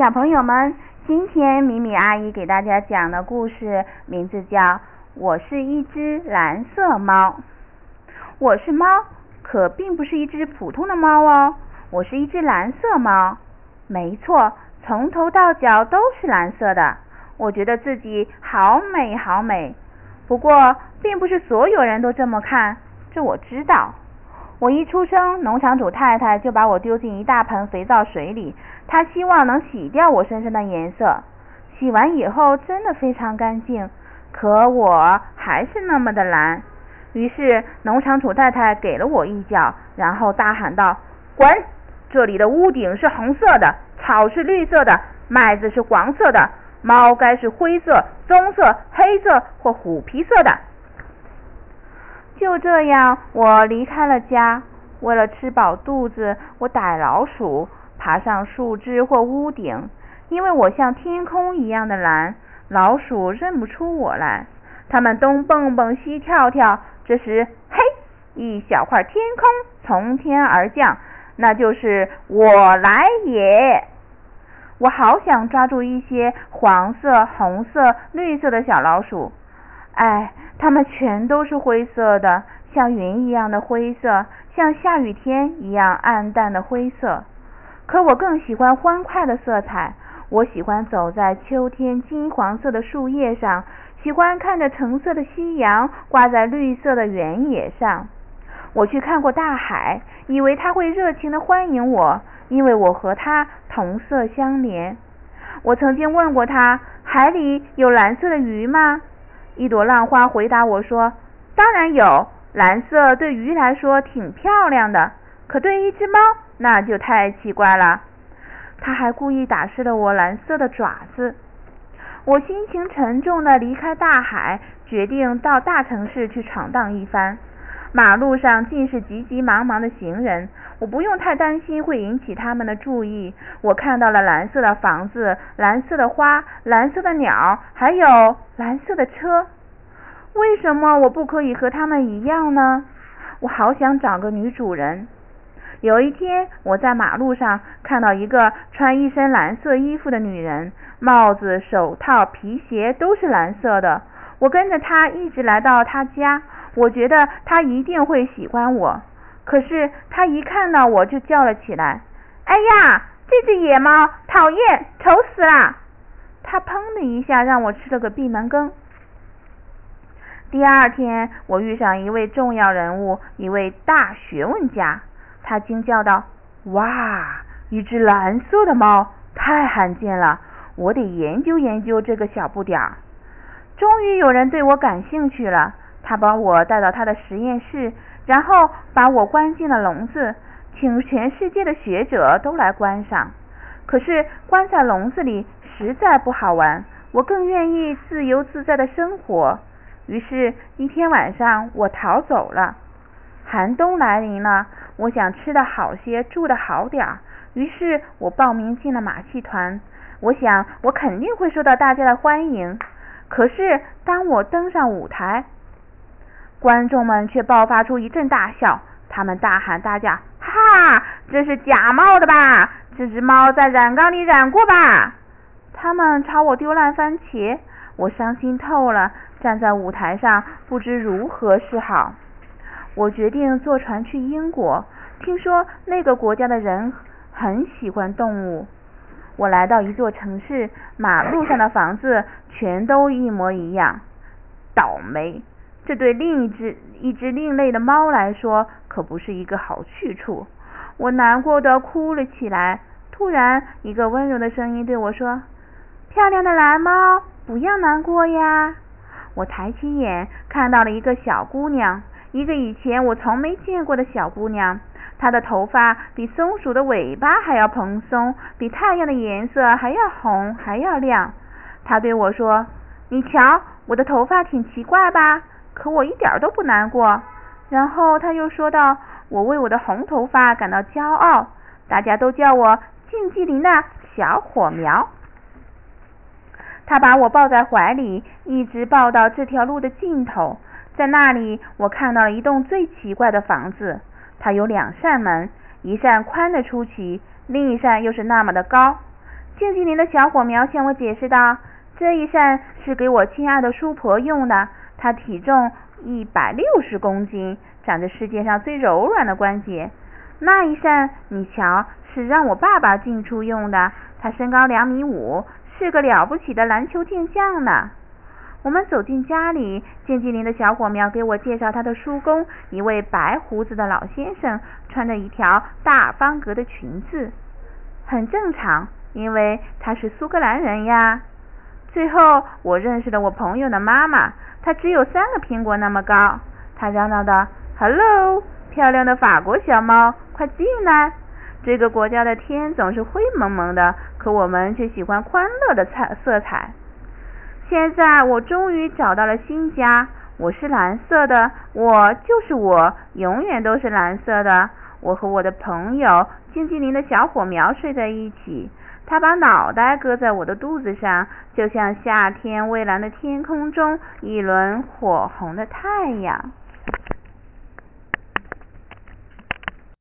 小朋友们，今天米米阿姨给大家讲的故事名字叫《我是一只蓝色猫》。我是猫，可并不是一只普通的猫哦，我是一只蓝色猫。没错，从头到脚都是蓝色的。我觉得自己好美好美。不过，并不是所有人都这么看，这我知道。我一出生，农场主太太就把我丢进一大盆肥皂水里，她希望能洗掉我身上的颜色。洗完以后真的非常干净，可我还是那么的蓝。于是农场主太太给了我一脚，然后大喊道：“滚！这里的屋顶是红色的，草是绿色的，麦子是黄色的，猫该是灰色、棕色、黑色或虎皮色的。”就这样，我离开了家。为了吃饱肚子，我逮老鼠，爬上树枝或屋顶。因为我像天空一样的蓝，老鼠认不出我来。它们东蹦蹦，西跳跳。这时，嘿，一小块天空从天而降，那就是我来也。我好想抓住一些黄色、红色、绿色的小老鼠。哎，它们全都是灰色的，像云一样的灰色，像下雨天一样暗淡的灰色。可我更喜欢欢快的色彩，我喜欢走在秋天金黄色的树叶上，喜欢看着橙色的夕阳挂在绿色的原野上。我去看过大海，以为它会热情的欢迎我，因为我和它同色相连。我曾经问过它：海里有蓝色的鱼吗？一朵浪花回答我说：“当然有，蓝色对鱼来说挺漂亮的，可对一只猫那就太奇怪了。”他还故意打湿了我蓝色的爪子。我心情沉重的离开大海，决定到大城市去闯荡一番。马路上尽是急急忙忙的行人，我不用太担心会引起他们的注意。我看到了蓝色的房子、蓝色的花、蓝色的鸟，还有蓝色的车。为什么我不可以和他们一样呢？我好想找个女主人。有一天，我在马路上看到一个穿一身蓝色衣服的女人，帽子、手套、皮鞋都是蓝色的。我跟着她一直来到她家。我觉得他一定会喜欢我，可是他一看到我就叫了起来：“哎呀，这只野猫，讨厌，丑死了！”他砰的一下让我吃了个闭门羹。第二天，我遇上一位重要人物，一位大学问家。他惊叫道：“哇，一只蓝色的猫，太罕见了！我得研究研究这个小不点儿。”终于有人对我感兴趣了。他把我带到他的实验室，然后把我关进了笼子，请全世界的学者都来观赏。可是关在笼子里实在不好玩，我更愿意自由自在的生活。于是，一天晚上我逃走了。寒冬来临了，我想吃的好些，住的好点儿。于是我报名进了马戏团。我想我肯定会受到大家的欢迎。可是当我登上舞台，观众们却爆发出一阵大笑，他们大喊大叫：“哈哈，这是假冒的吧？这只猫在染缸里染过吧？”他们朝我丢烂番茄，我伤心透了，站在舞台上不知如何是好。我决定坐船去英国，听说那个国家的人很喜欢动物。我来到一座城市，马路上的房子全都一模一样，倒霉。这对另一只一只另类的猫来说可不是一个好去处。我难过的哭了起来。突然，一个温柔的声音对我说：“漂亮的蓝猫，不要难过呀。”我抬起眼，看到了一个小姑娘，一个以前我从没见过的小姑娘。她的头发比松鼠的尾巴还要蓬松，比太阳的颜色还要红，还要亮。她对我说：“你瞧，我的头发挺奇怪吧？”可我一点都不难过。然后他又说道：“我为我的红头发感到骄傲，大家都叫我禁忌林的小火苗。”他把我抱在怀里，一直抱到这条路的尽头。在那里，我看到了一栋最奇怪的房子。它有两扇门，一扇宽的出奇，另一扇又是那么的高。静静林的小火苗向我解释道：“这一扇是给我亲爱的叔婆用的，他体重一百六十公斤，长着世界上最柔软的关节。那一扇，你瞧，是让我爸爸进出用的，他身高两米五，是个了不起的篮球健将呢。”我们走进家里，静静林的小火苗给我介绍他的叔公，一位白胡子的老先生，穿着一条大方格的裙子，很正常，因为他是苏格兰人呀。最后，我认识了我朋友的妈妈，她只有三个苹果那么高。她嚷嚷道：“Hello，漂亮的法国小猫，快进来！这个国家的天总是灰蒙蒙的，可我们却喜欢欢乐的彩色彩。”现在我终于找到了新家，我是蓝色的，我就是我，永远都是蓝色的。我和我的朋友金精灵的小火苗睡在一起，他把脑袋搁在我的肚子上，就像夏天蔚蓝的天空中一轮火红的太阳。